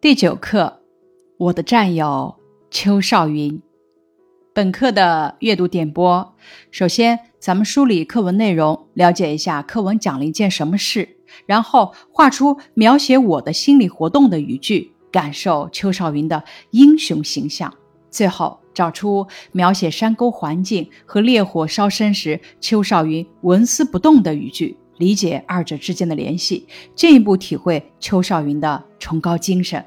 第九课，我的战友邱少云。本课的阅读点播：首先，咱们梳理课文内容，了解一下课文讲了一件什么事，然后画出描写我的心理活动的语句，感受邱少云的英雄形象。最后，找出描写山沟环境和烈火烧身时邱少云纹丝不动的语句。理解二者之间的联系，进一步体会邱少云的崇高精神。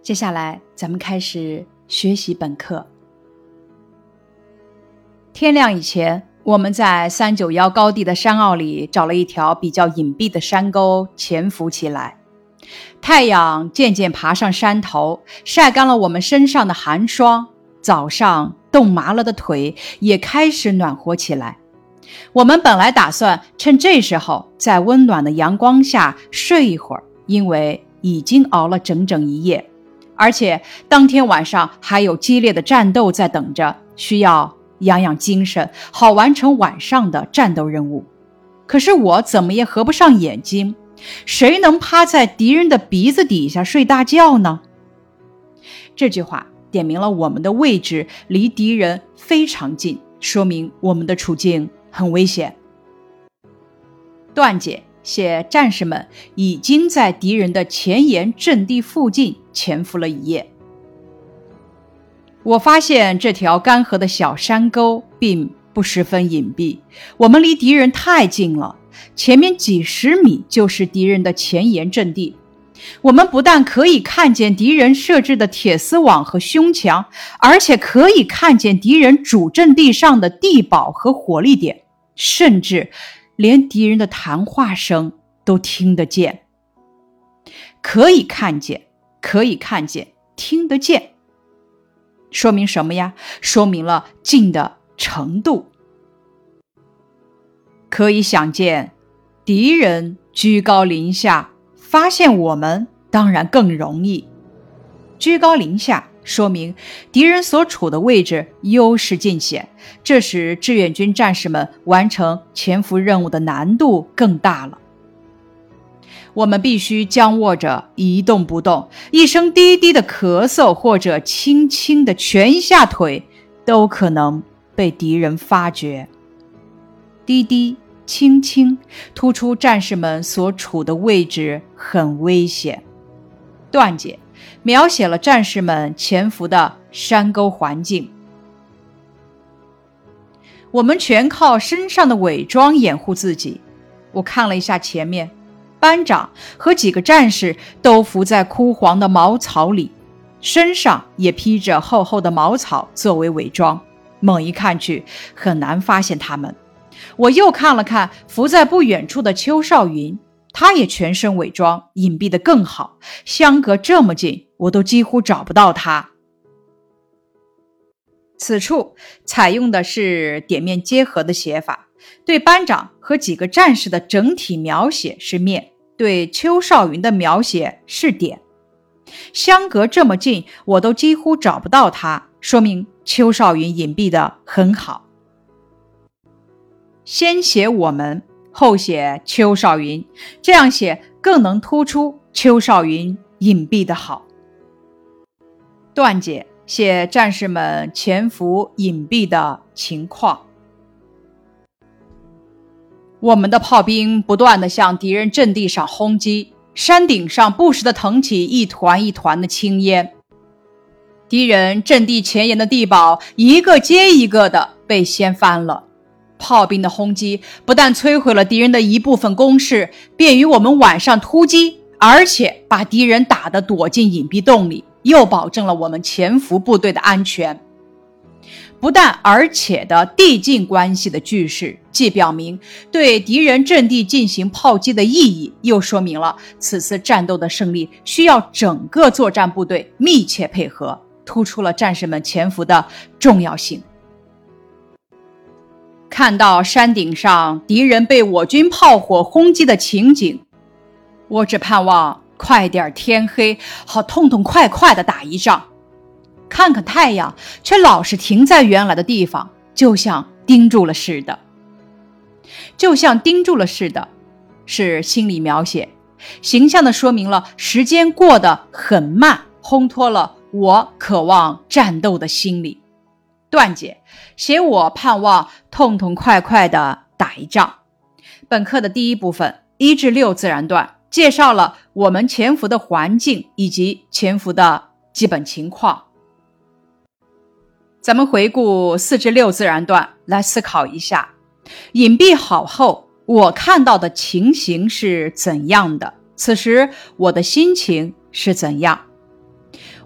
接下来，咱们开始学习本课。天亮以前，我们在三九幺高地的山坳里找了一条比较隐蔽的山沟，潜伏起来。太阳渐渐爬上山头，晒干了我们身上的寒霜。早上冻麻了的腿也开始暖和起来。我们本来打算趁这时候在温暖的阳光下睡一会儿，因为已经熬了整整一夜，而且当天晚上还有激烈的战斗在等着，需要养养精神，好完成晚上的战斗任务。可是我怎么也合不上眼睛，谁能趴在敌人的鼻子底下睡大觉呢？这句话点明了我们的位置离敌人非常近，说明我们的处境。很危险。段姐写战士们已经在敌人的前沿阵地附近潜伏了一夜。我发现这条干涸的小山沟并不十分隐蔽，我们离敌人太近了，前面几十米就是敌人的前沿阵地。我们不但可以看见敌人设置的铁丝网和胸墙，而且可以看见敌人主阵地上的地堡和火力点。甚至连敌人的谈话声都听得见，可以看见，可以看见，听得见，说明什么呀？说明了近的程度。可以想见，敌人居高临下，发现我们当然更容易。居高临下。说明敌人所处的位置优势尽显，这使志愿军战士们完成潜伏任务的难度更大了。我们必须僵握着一动不动，一声低低的咳嗽或者轻轻的蜷一下腿，都可能被敌人发觉。低低轻轻，突出战士们所处的位置很危险。段解。描写了战士们潜伏的山沟环境。我们全靠身上的伪装掩护自己。我看了一下前面，班长和几个战士都伏在枯黄的茅草里，身上也披着厚厚的茅草作为伪装，猛一看去很难发现他们。我又看了看伏在不远处的邱少云。他也全身伪装，隐蔽的更好。相隔这么近，我都几乎找不到他。此处采用的是点面结合的写法，对班长和几个战士的整体描写是面，对邱少云的描写是点。相隔这么近，我都几乎找不到他，说明邱少云隐蔽的很好。先写我们。后写邱少云，这样写更能突出邱少云隐蔽的好。段姐写战士们潜伏隐蔽的情况。我们的炮兵不断的向敌人阵地上轰击，山顶上不时的腾起一团一团的青烟，敌人阵地前沿的地堡一个接一个的被掀翻了。炮兵的轰击不但摧毁了敌人的一部分工事，便于我们晚上突击，而且把敌人打得躲进隐蔽洞里，又保证了我们潜伏部队的安全。不但而且的递进关系的句式，既表明对敌人阵地进行炮击的意义，又说明了此次战斗的胜利需要整个作战部队密切配合，突出了战士们潜伏的重要性。看到山顶上敌人被我军炮火轰击的情景，我只盼望快点天黑，好痛痛快快的打一仗。看看太阳，却老是停在原来的地方，就像盯住了似的。就像盯住了似的，是心理描写。形象地说明了时间过得很慢，烘托了我渴望战斗的心理。段解写我盼望痛痛快快地打一仗。本课的第一部分一至六自然段介绍了我们潜伏的环境以及潜伏的基本情况。咱们回顾四至六自然段来思考一下，隐蔽好后，我看到的情形是怎样的？此时我的心情是怎样？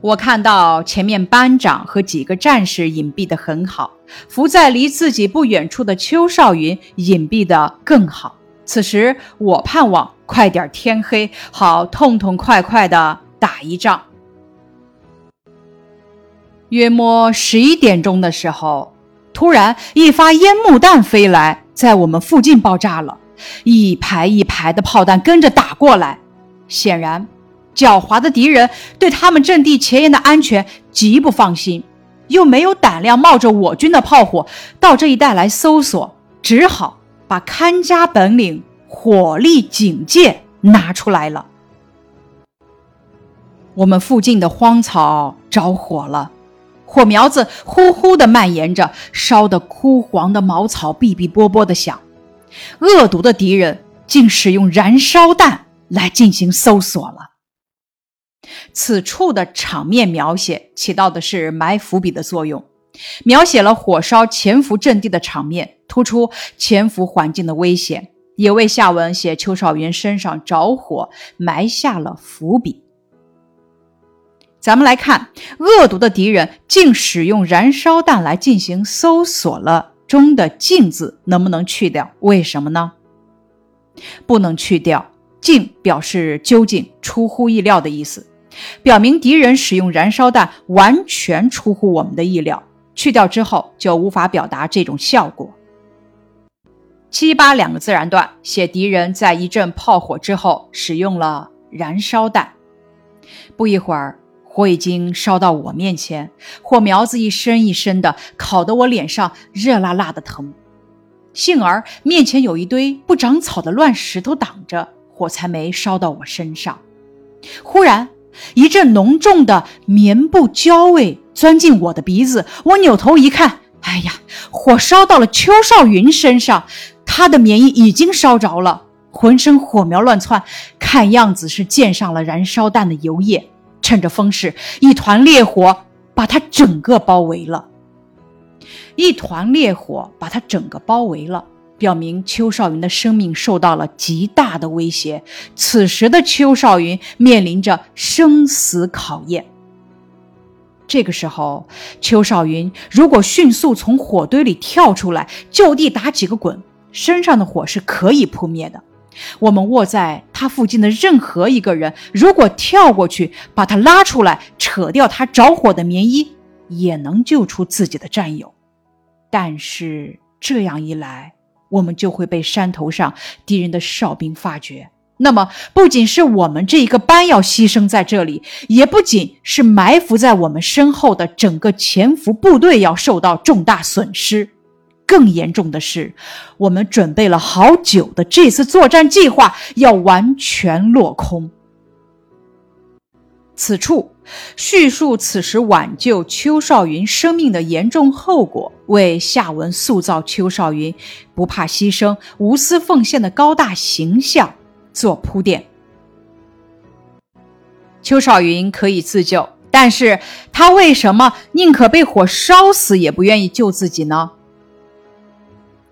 我看到前面班长和几个战士隐蔽的很好，伏在离自己不远处的邱少云隐蔽的更好。此时我盼望快点天黑，好痛痛快快的打一仗。约摸十一点钟的时候，突然一发烟幕弹飞来，在我们附近爆炸了，一排一排的炮弹跟着打过来。显然，狡猾的敌人对他们阵地前沿的安全极不放心，又没有胆量冒着我军的炮火到这一带来搜索，只好把看家本领——火力警戒拿出来了。我们附近的荒草着火了。火苗子呼呼地蔓延着，烧得枯黄的茅草哔哔啵啵地响。恶毒的敌人竟使用燃烧弹来进行搜索了。此处的场面描写起到的是埋伏笔的作用，描写了火烧潜伏阵地的场面，突出潜伏环境的危险，也为下文写邱少云身上着火埋下了伏笔。咱们来看，恶毒的敌人竟使用燃烧弹来进行搜索了。中的“竟”字能不能去掉？为什么呢？不能去掉，“竟”表示究竟、出乎意料的意思，表明敌人使用燃烧弹完全出乎我们的意料。去掉之后，就无法表达这种效果。七八两个自然段写敌人在一阵炮火之后使用了燃烧弹，不一会儿。火已经烧到我面前，火苗子一身一身的，烤得我脸上热辣辣的疼。幸而面前有一堆不长草的乱石头挡着，火才没烧到我身上。忽然，一阵浓重的棉布焦味钻进我的鼻子，我扭头一看，哎呀，火烧到了邱少云身上，他的棉衣已经烧着了，浑身火苗乱窜，看样子是溅上了燃烧弹的油液。趁着风势，一团烈火把他整个包围了。一团烈火把他整个包围了，表明邱少云的生命受到了极大的威胁。此时的邱少云面临着生死考验。这个时候，邱少云如果迅速从火堆里跳出来，就地打几个滚，身上的火是可以扑灭的。我们卧在他附近的任何一个人，如果跳过去把他拉出来，扯掉他着火的棉衣，也能救出自己的战友。但是这样一来，我们就会被山头上敌人的哨兵发觉。那么，不仅是我们这一个班要牺牲在这里，也不仅是埋伏在我们身后的整个潜伏部队要受到重大损失。更严重的是，我们准备了好久的这次作战计划要完全落空。此处叙述此时挽救邱少云生命的严重后果，为下文塑造邱少云不怕牺牲、无私奉献的高大形象做铺垫。邱少云可以自救，但是他为什么宁可被火烧死，也不愿意救自己呢？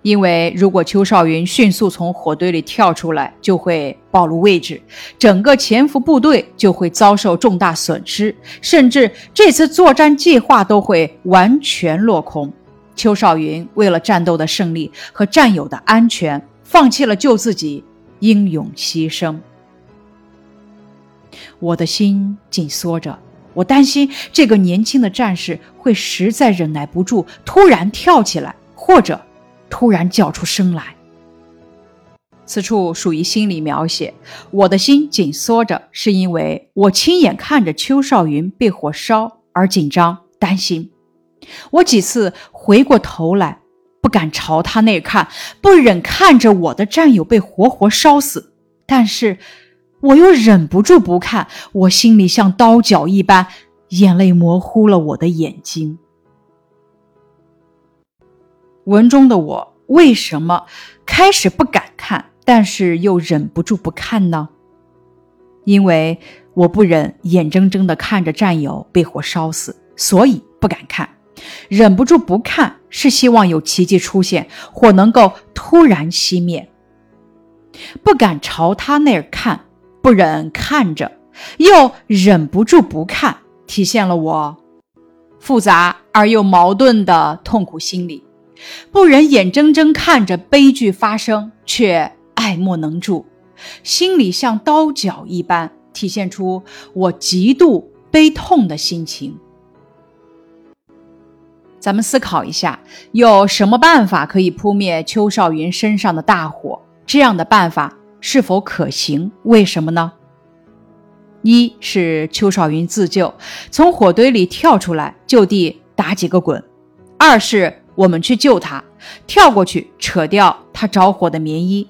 因为如果邱少云迅速从火堆里跳出来，就会暴露位置，整个潜伏部队就会遭受重大损失，甚至这次作战计划都会完全落空。邱少云为了战斗的胜利和战友的安全，放弃了救自己，英勇牺牲。我的心紧缩着，我担心这个年轻的战士会实在忍耐不住，突然跳起来，或者。突然叫出声来。此处属于心理描写，我的心紧缩着，是因为我亲眼看着邱少云被火烧而紧张担心。我几次回过头来，不敢朝他那看，不忍看着我的战友被活活烧死。但是，我又忍不住不看，我心里像刀绞一般，眼泪模糊了我的眼睛。文中的我为什么开始不敢看，但是又忍不住不看呢？因为我不忍眼睁睁地看着战友被火烧死，所以不敢看。忍不住不看，是希望有奇迹出现，火能够突然熄灭。不敢朝他那儿看，不忍看着，又忍不住不看，体现了我复杂而又矛盾的痛苦心理。不忍眼睁睁看着悲剧发生，却爱莫能助，心里像刀绞一般，体现出我极度悲痛的心情。咱们思考一下，有什么办法可以扑灭邱少云身上的大火？这样的办法是否可行？为什么呢？一是邱少云自救，从火堆里跳出来，就地打几个滚；二是我们去救他，跳过去扯掉他着火的棉衣。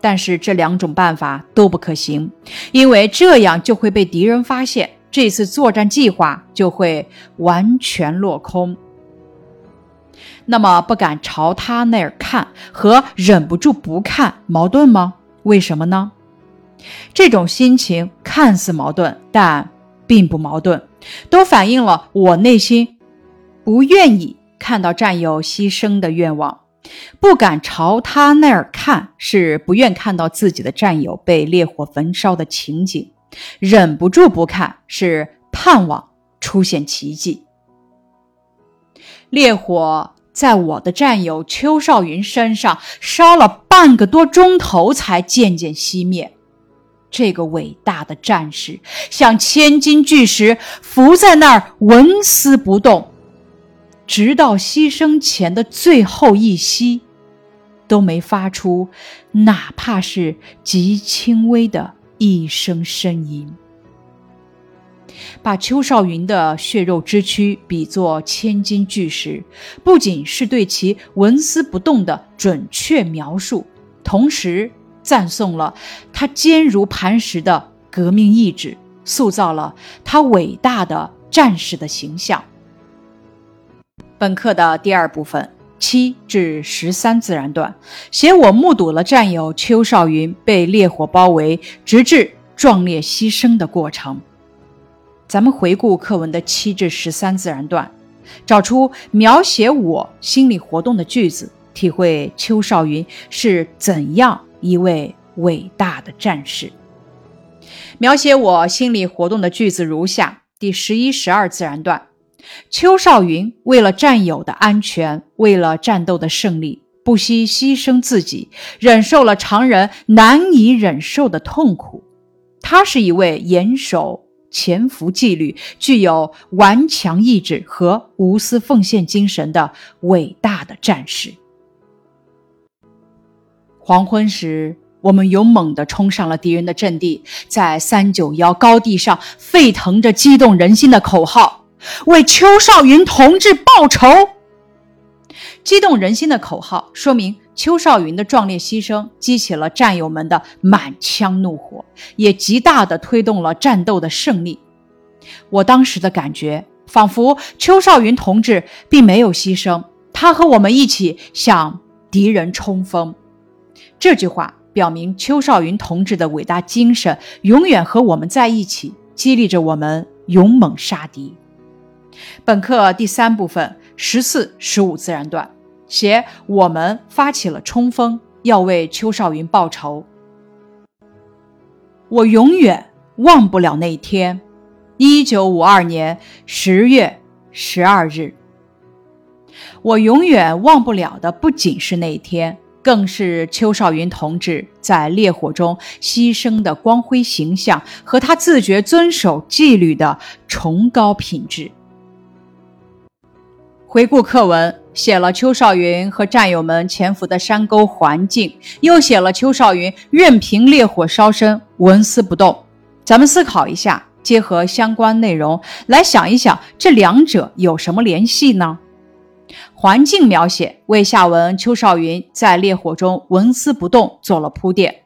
但是这两种办法都不可行，因为这样就会被敌人发现，这次作战计划就会完全落空。那么不敢朝他那儿看和忍不住不看矛盾吗？为什么呢？这种心情看似矛盾，但并不矛盾，都反映了我内心不愿意看到战友牺牲的愿望。不敢朝他那儿看，是不愿看到自己的战友被烈火焚烧的情景；忍不住不看，是盼望出现奇迹。烈火。在我的战友邱少云身上烧了半个多钟头，才渐渐熄灭。这个伟大的战士像千斤巨石，伏在那儿纹丝不动，直到牺牲前的最后一息，都没发出哪怕是极轻微的一声呻吟。把邱少云的血肉之躯比作千斤巨石，不仅是对其纹丝不动的准确描述，同时赞颂了他坚如磐石的革命意志，塑造了他伟大的战士的形象。本课的第二部分七至十三自然段写我目睹了战友邱少云被烈火包围，直至壮烈牺牲的过程。咱们回顾课文的七至十三自然段，找出描写我心理活动的句子，体会邱少云是怎样一位伟大的战士。描写我心理活动的句子如下：第十一、十二自然段，邱少云为了战友的安全，为了战斗的胜利，不惜牺牲自己，忍受了常人难以忍受的痛苦。他是一位严守。潜伏纪律、具有顽强意志和无私奉献精神的伟大的战士。黄昏时，我们勇猛地冲上了敌人的阵地，在三九幺高地上沸腾着激动人心的口号：“为邱少云同志报仇！”激动人心的口号，说明。邱少云的壮烈牺牲激起了战友们的满腔怒火，也极大地推动了战斗的胜利。我当时的感觉，仿佛邱少云同志并没有牺牲，他和我们一起向敌人冲锋。这句话表明邱少云同志的伟大精神永远和我们在一起，激励着我们勇猛杀敌。本课第三部分十四、十五自然段。写我们发起了冲锋，要为邱少云报仇。我永远忘不了那一天，一九五二年十月十二日。我永远忘不了的不仅是那一天，更是邱少云同志在烈火中牺牲的光辉形象和他自觉遵守纪律的崇高品质。回顾课文。写了邱少云和战友们潜伏的山沟环境，又写了邱少云任凭烈火烧身，纹丝不动。咱们思考一下，结合相关内容来想一想，这两者有什么联系呢？环境描写为下文邱少云在烈火中纹丝不动做了铺垫，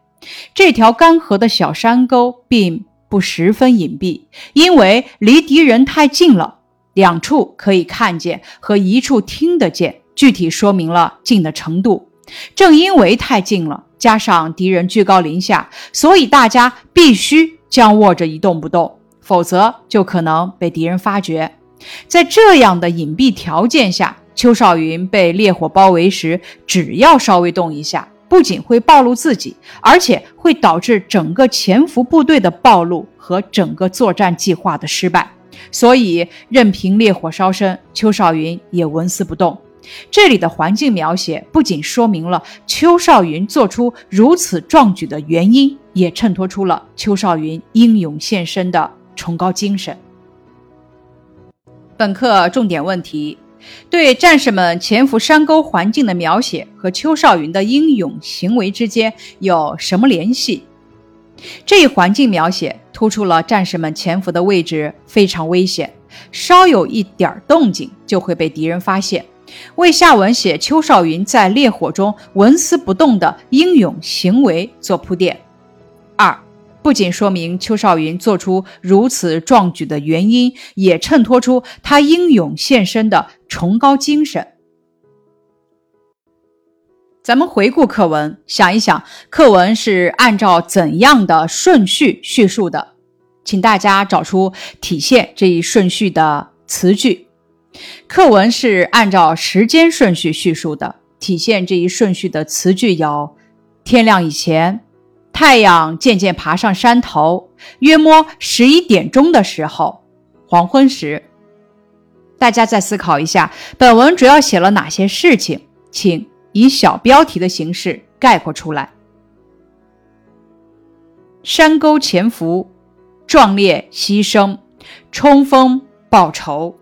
这条干涸的小山沟并不十分隐蔽，因为离敌人太近了，两处可以看见和一处听得见，具体说明了近的程度。正因为太近了，加上敌人居高临下，所以大家必须僵握着一动不动，否则就可能被敌人发觉。在这样的隐蔽条件下，邱少云被烈火包围时，只要稍微动一下，不仅会暴露自己，而且会导致整个潜伏部队的暴露和整个作战计划的失败。所以，任凭烈火烧身，邱少云也纹丝不动。这里的环境描写不仅说明了邱少云做出如此壮举的原因，也衬托出了邱少云英勇献身的崇高精神。本课重点问题：对战士们潜伏山沟环境的描写和邱少云的英勇行为之间有什么联系？这一环境描写突出了战士们潜伏的位置非常危险，稍有一点动静就会被敌人发现。为下文写邱少云在烈火中纹丝不动的英勇行为做铺垫。二，不仅说明邱少云做出如此壮举的原因，也衬托出他英勇献身的崇高精神。咱们回顾课文，想一想课文是按照怎样的顺序叙述的？请大家找出体现这一顺序的词句。课文是按照时间顺序叙述的，体现这一顺序的词句有：天亮以前，太阳渐渐爬上山头，约摸十一点钟的时候，黄昏时。大家再思考一下，本文主要写了哪些事情？请以小标题的形式概括出来。山沟潜伏，壮烈牺牲，冲锋报仇。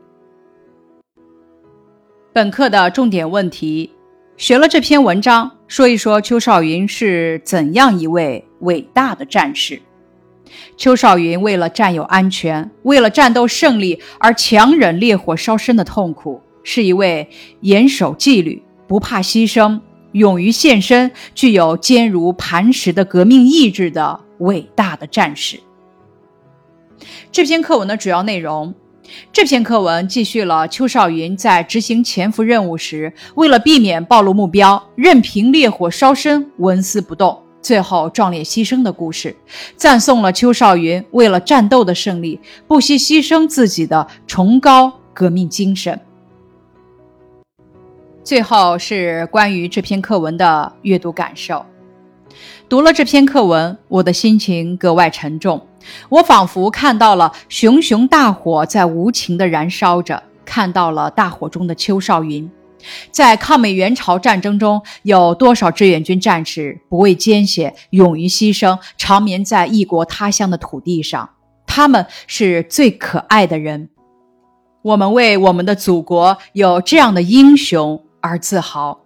本课的重点问题，学了这篇文章，说一说邱少云是怎样一位伟大的战士。邱少云为了战友安全，为了战斗胜利而强忍烈火烧身的痛苦，是一位严守纪律、不怕牺牲、勇于献身、具有坚如磐石的革命意志的伟大的战士。这篇课文的主要内容。这篇课文继续了邱少云在执行潜伏任务时，为了避免暴露目标，任凭烈火烧身，纹丝不动，最后壮烈牺牲的故事，赞颂了邱少云为了战斗的胜利，不惜牺牲自己的崇高革命精神。最后是关于这篇课文的阅读感受。读了这篇课文，我的心情格外沉重。我仿佛看到了熊熊大火在无情地燃烧着，看到了大火中的邱少云。在抗美援朝战争中，有多少志愿军战士不畏艰险、勇于牺牲，长眠在异国他乡的土地上？他们是最可爱的人。我们为我们的祖国有这样的英雄而自豪。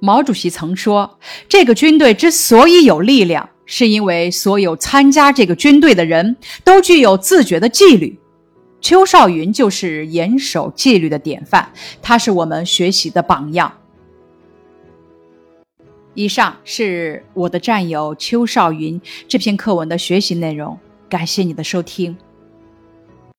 毛主席曾说：“这个军队之所以有力量。”是因为所有参加这个军队的人都具有自觉的纪律，邱少云就是严守纪律的典范，他是我们学习的榜样。以上是我的战友邱少云这篇课文的学习内容，感谢你的收听。